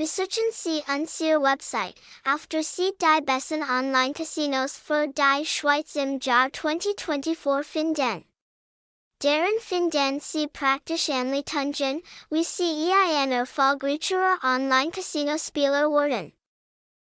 Besuchen Sie unsere Website, after Sie die besten Online-Casinos für die Schweiz im Jahr 2024 finden. Deren finden Sie praktisch Anleitungen, wie Sie ein erfolgreicher Online-Casino-Spieler werden.